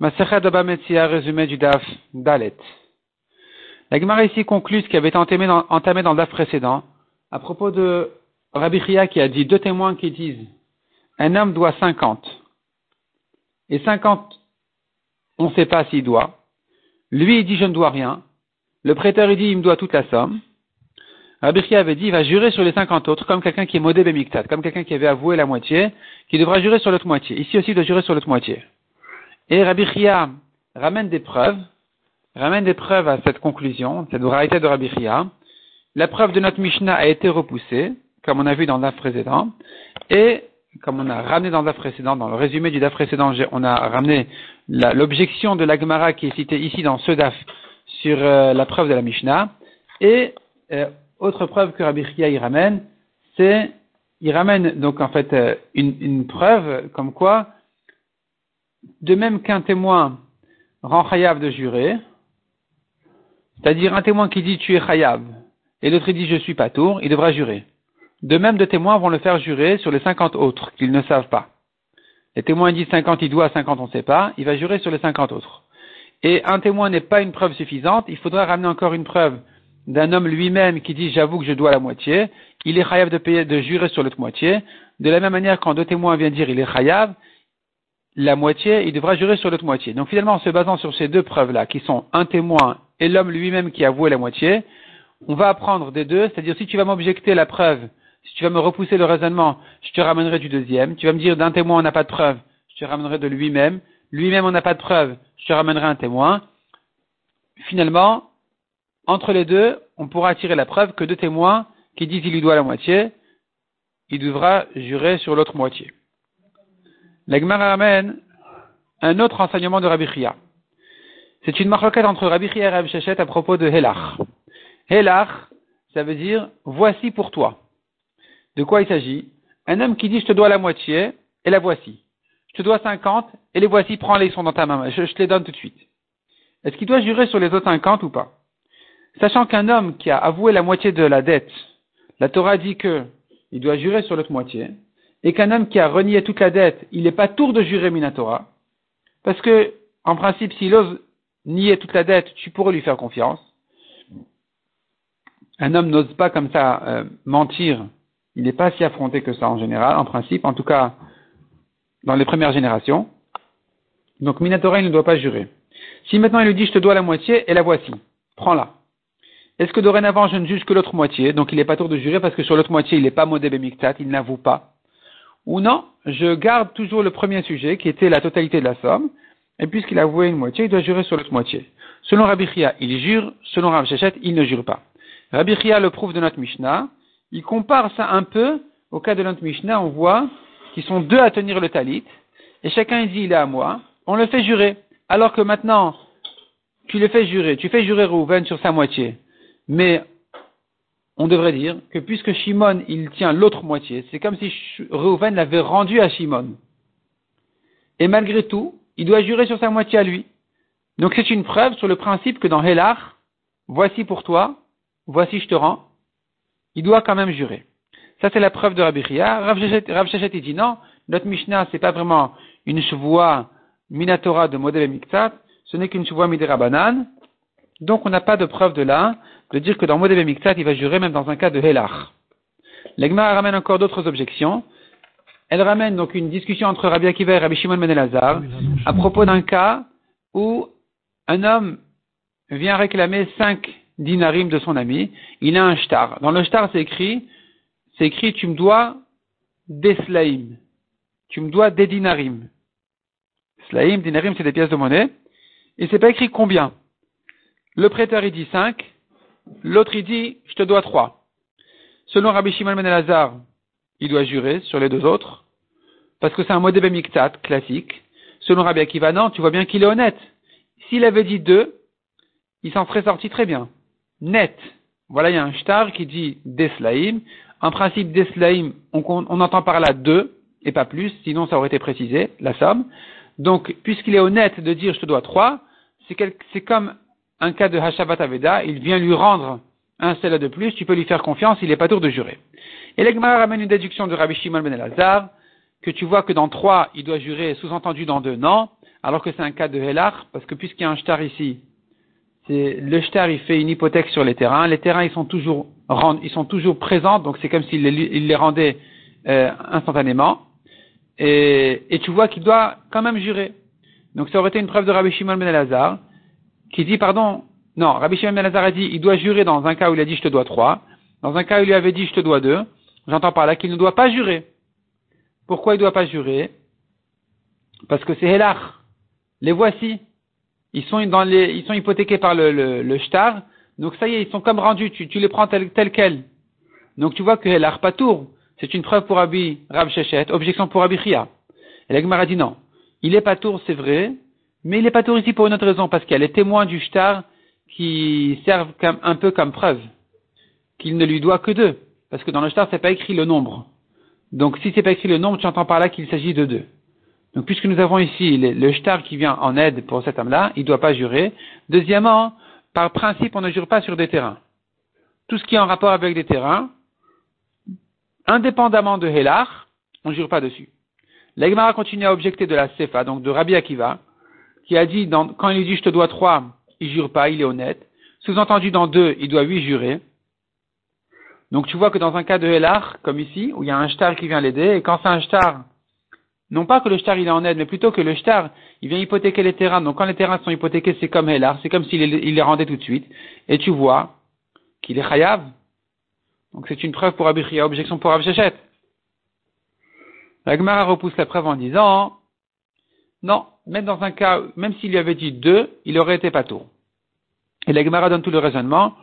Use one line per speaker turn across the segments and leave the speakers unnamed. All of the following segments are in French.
Masechet Abba Metzia, résumé du DAF Dalet. La Gemara ici conclut ce qui avait été entamé dans, entamé dans le DAF précédent, à propos de Rabbi Chia qui a dit deux témoins qui disent un homme doit 50 et 50 on ne sait pas s'il doit. Lui il dit je ne dois rien. Le prêteur il dit il me doit toute la somme. Rabbi avait dit il va jurer sur les 50 autres comme quelqu'un qui est modé Bemiktat, comme quelqu'un qui avait avoué la moitié, qui devra jurer sur l'autre moitié. Ici aussi il doit jurer sur l'autre moitié. Et Rabbi Chia ramène des preuves, ramène des preuves à cette conclusion, cette variété de Rabbi Chia. La preuve de notre Mishnah a été repoussée, comme on a vu dans le précédent, et comme on a ramené dans le précédent, dans le résumé du DAF précédent, on a ramené l'objection de l'Agmara qui est citée ici dans ce DAF sur euh, la preuve de la Mishnah. Et euh, autre preuve que Rabbi Chia y ramène, c'est il ramène donc en fait euh, une, une, preuve comme quoi, de même qu'un témoin rend chayav de jurer, c'est-à-dire un témoin qui dit tu es chayav et l'autre dit je suis pas tour, il devra jurer. De même, deux témoins vont le faire jurer sur les cinquante autres qu'ils ne savent pas. Les témoins disent cinquante, il doit, cinquante, on ne sait pas, il va jurer sur les cinquante autres. Et un témoin n'est pas une preuve suffisante, il faudra ramener encore une preuve d'un homme lui-même qui dit j'avoue que je dois la moitié, il est chayav de payer, de jurer sur l'autre moitié. De la même manière, quand deux témoins viennent dire il est chayav, la moitié, il devra jurer sur l'autre moitié. Donc finalement, en se basant sur ces deux preuves-là, qui sont un témoin et l'homme lui-même qui a avoué la moitié, on va apprendre des deux, c'est-à-dire si tu vas m'objecter la preuve si tu vas me repousser le raisonnement, je te ramènerai du deuxième. Tu vas me dire d'un témoin on n'a pas de preuve, je te ramènerai de lui-même. Lui-même on n'a pas de preuve, je te ramènerai un témoin. Finalement, entre les deux, on pourra tirer la preuve que deux témoins qui disent il lui doit la moitié, il devra jurer sur l'autre moitié. L'Agmara ramène un autre enseignement de Rabbi Chia. C'est une marloquette entre Rabbi et Rabbi à propos de Helach. Helach, ça veut dire voici pour toi. De quoi il s'agit? Un homme qui dit je te dois la moitié, et la voici. Je te dois 50, et les voici, prends-les, ils sont dans ta main, je, te les donne tout de suite. Est-ce qu'il doit jurer sur les autres 50 ou pas? Sachant qu'un homme qui a avoué la moitié de la dette, la Torah dit que il doit jurer sur l'autre moitié, et qu'un homme qui a renié toute la dette, il n'est pas tour de jurer Minatora, parce que, en principe, s'il ose nier toute la dette, tu pourrais lui faire confiance. Un homme n'ose pas comme ça euh, mentir il n'est pas si affronté que ça en général, en principe, en tout cas dans les premières générations. Donc Minatora, il ne doit pas jurer. Si maintenant il lui dit je te dois la moitié, et la voici, prends-la. Est-ce que dorénavant je ne juge que l'autre moitié, donc il n'est pas tour de jurer parce que sur l'autre moitié il n'est pas modé Miktat, il n'avoue pas. Ou non, je garde toujours le premier sujet qui était la totalité de la somme, et puisqu'il a avoué une moitié, il doit jurer sur l'autre moitié. Selon Rabbi Chia, il jure, selon Rabbi Shechet, il ne jure pas. Rabbi Chia le prouve de notre Mishnah, il compare ça un peu au cas de notre Mishnah, on voit qu'ils sont deux à tenir le talit, et chacun dit il est à moi, on le fait jurer. Alors que maintenant, tu le fais jurer, tu fais jurer Reuven sur sa moitié, mais on devrait dire que puisque Shimon il tient l'autre moitié, c'est comme si Reuven l'avait rendu à Shimon. Et malgré tout, il doit jurer sur sa moitié à lui. Donc c'est une preuve sur le principe que dans Hélar, voici pour toi, voici je te rends, il doit quand même jurer. Ça, c'est la preuve de Rabbi Chia. Rav Shechet, dit non, notre Mishnah, c'est pas vraiment une chevoie minatora de modèle miktat, ce n'est qu'une chevoie midirabanan. Donc, on n'a pas de preuve de là, de dire que dans modèle miktat, il va jurer même dans un cas de helach. L'Egma ramène encore d'autres objections. Elle ramène donc une discussion entre Rabbi Akiva et Rabbi Shimon Ben Elazar à propos d'un cas où un homme vient réclamer cinq dinarim de son ami, il a un shtar. Dans le shtar, c'est écrit, c'est écrit, tu me dois des slaim. Tu me dois des dinarim. Slaim, dinarim, c'est des pièces de monnaie. Et c'est pas écrit combien. Le prêteur, il dit 5. L'autre, il dit, je te dois 3. Selon Rabbi Shimon Ben Elazar, il doit jurer sur les deux autres. Parce que c'est un modèle miktat classique. Selon Rabbi Akiva, non, tu vois bien qu'il est honnête. S'il avait dit 2, il s'en serait sorti très bien net. Voilà, il y a un shtar qui dit deslaim. En principe, deslaim, on, on entend par là deux et pas plus, sinon ça aurait été précisé, la somme. Donc, puisqu'il est honnête de dire je te dois trois, c'est comme un cas de Hashavat Aveda, il vient lui rendre un seul de plus, tu peux lui faire confiance, il n'est pas tour de jurer. Et l'Egmara ramène une déduction de Rabbi Shimon ben Elazar, que tu vois que dans trois, il doit jurer, sous-entendu dans deux, non. alors que c'est un cas de Helar, parce que puisqu'il y a un shtar ici, le shtar il fait une hypothèque sur les terrains, les terrains ils sont toujours, ils sont toujours présents, donc c'est comme s'il les, il les rendait euh, instantanément, et, et tu vois qu'il doit quand même jurer. Donc ça aurait été une preuve de Rabbi Shimon ben Elazar, qui dit, pardon, non, Rabbi Shimon ben a dit, il doit jurer dans un cas où il a dit je te dois trois, dans un cas où il lui avait dit je te dois deux, j'entends par là qu'il ne doit pas jurer. Pourquoi il ne doit pas jurer? Parce que c'est Helach. Les voici. Ils sont, ils sont hypothéqués par le, le, le shtar. Donc ça y est, ils sont comme rendus. Tu, tu les prends tel, tel quel. Donc tu vois que Helach tour. c'est une preuve pour Abi Rav Shechet, objection pour Abi Chia. Et l'Agmara dit non. Il est tour, c'est vrai, mais il est tour ici pour une autre raison, parce qu'il y a les témoins du shtar qui servent comme, un peu comme preuve qu'il ne lui doit que deux. Parce que dans le shtar, c'est pas écrit le nombre. Donc si c'est pas écrit le nombre, tu entends par là qu'il s'agit de deux. Donc puisque nous avons ici le, shtar qui vient en aide pour cet homme-là, il ne doit pas jurer. Deuxièmement, par principe, on ne jure pas sur des terrains. Tout ce qui est en rapport avec des terrains, indépendamment de Helar, on ne jure pas dessus. L'Egmara continue à objecter de la Sefa, donc de Rabbi Akiva, qui a dit, quand il dit je te dois trois, il jure pas, il est honnête. Sous-entendu dans deux, il doit huit jurer. Donc tu vois que dans un cas de Helar, comme ici, où il y a un shtar qui vient l'aider, et quand c'est un shtar, non pas que le shtar il est en aide, mais plutôt que le shtar, il vient hypothéquer les terrains. Donc quand les terrains sont hypothéqués, c'est comme Helar, c'est comme s'il les rendait tout de suite. Et tu vois qu'il est chayav. Donc c'est une preuve pour Abichia, objection pour Abshechet. La Gemara repousse la preuve en disant, non, même dans un cas, même s'il lui avait dit deux, il aurait été pas. Et la Gemara donne tout le raisonnement,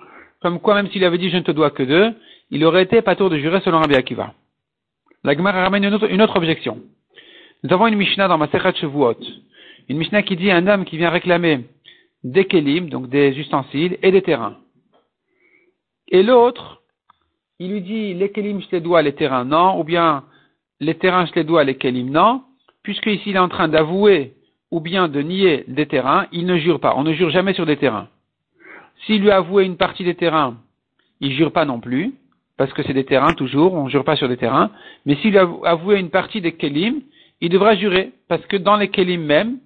comme quoi même s'il avait dit je ne te dois que deux, il aurait été pas de jurer selon Rabbi Akiva. La Gemara ramène une autre, objection. Nous avons une Mishnah dans Masechat Shavuot. Une Mishnah qui dit un homme qui vient réclamer des kelim, donc des ustensiles, et des terrains. Et l'autre, il lui dit les kelim je les dois, les terrains non, ou bien les terrains je les dois, les kelim non, puisque ici il est en train d'avouer ou bien de nier des terrains, il ne jure pas. On ne jure jamais sur des terrains. S'il lui a avoué une partie des terrains, il jure pas non plus parce que c'est des terrains toujours, on ne jure pas sur des terrains, mais s'il a avoué une partie des kelim, il devra jurer, parce que dans les kelim même,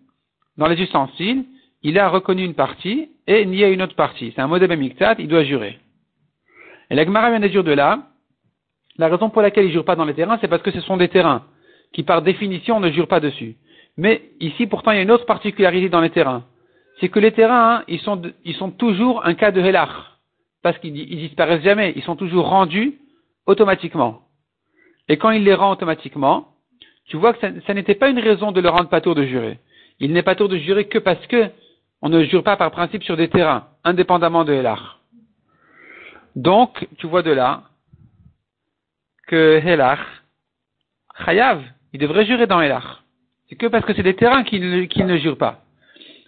dans les ustensiles, il a reconnu une partie et nié une autre partie. C'est un modèle miktat, il doit jurer. Et la Gemara vient de dire de là, la raison pour laquelle il ne jure pas dans les terrains, c'est parce que ce sont des terrains qui par définition ne jurent pas dessus. Mais ici, pourtant, il y a une autre particularité dans les terrains. C'est que les terrains, hein, ils, sont, ils sont toujours un cas de helach parce qu'ils disparaissent jamais, ils sont toujours rendus automatiquement. Et quand il les rend automatiquement, tu vois que ça, n'était pas une raison de le rendre pas tour de jurer. Il n'est pas tour de jurer que parce que on ne jure pas par principe sur des terrains, indépendamment de Helar. Donc, tu vois de là que Helar, Chayav, il devrait jurer dans Helar. C'est que parce que c'est des terrains qu'il ne, jure pas.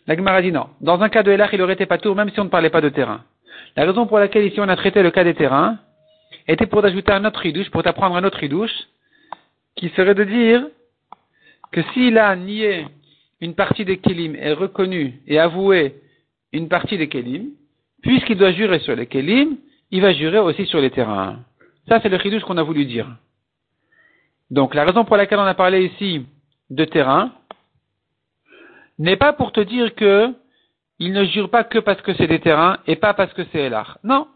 La Gemara dit non. Dans un cas de Helar, il aurait été pas tour même si on ne parlait pas de terrain. La raison pour laquelle ici on a traité le cas des terrains était pour ajouter un autre ridouche, pour t'apprendre un autre ridouche, qui serait de dire que s'il a nié une partie des kelim et reconnu et avoué une partie des kelim, puisqu'il doit jurer sur les kelim, il va jurer aussi sur les terrains. Ça, c'est le ridouche qu'on a voulu dire. Donc, la raison pour laquelle on a parlé ici de terrain n'est pas pour te dire que il ne jure pas que parce que c'est des terrains et pas parce que c'est Elar. Non.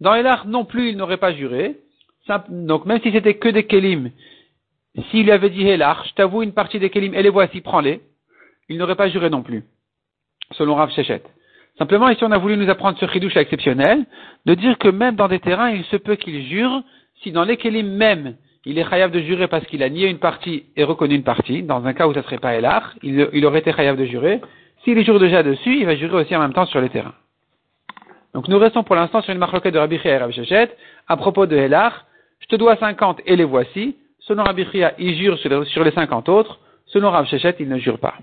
Dans Elar non plus, il n'aurait pas juré. Donc même si c'était que des Kelim, s'il avait dit Elar, je t'avoue une partie des Kelim et les voici, prends-les, il n'aurait pas juré non plus. Selon Rav Shechet. Simplement, ici, on a voulu nous apprendre ce chidouche exceptionnel, de dire que même dans des terrains, il se peut qu'il jure, si dans les Kelim même, il est chayav de jurer parce qu'il a nié une partie et reconnu une partie, dans un cas où ça serait pas Elar, il, aurait été chayav de jurer, s'il jure déjà dessus, il va jurer aussi en même temps sur les terrains. Donc nous restons pour l'instant sur une marloquette de Rabbi et Rabbi. À propos de Helar, je te dois 50 et les voici. Selon Rabbi Chia, il jure sur les 50 autres. Selon Rabbi il ne jure pas.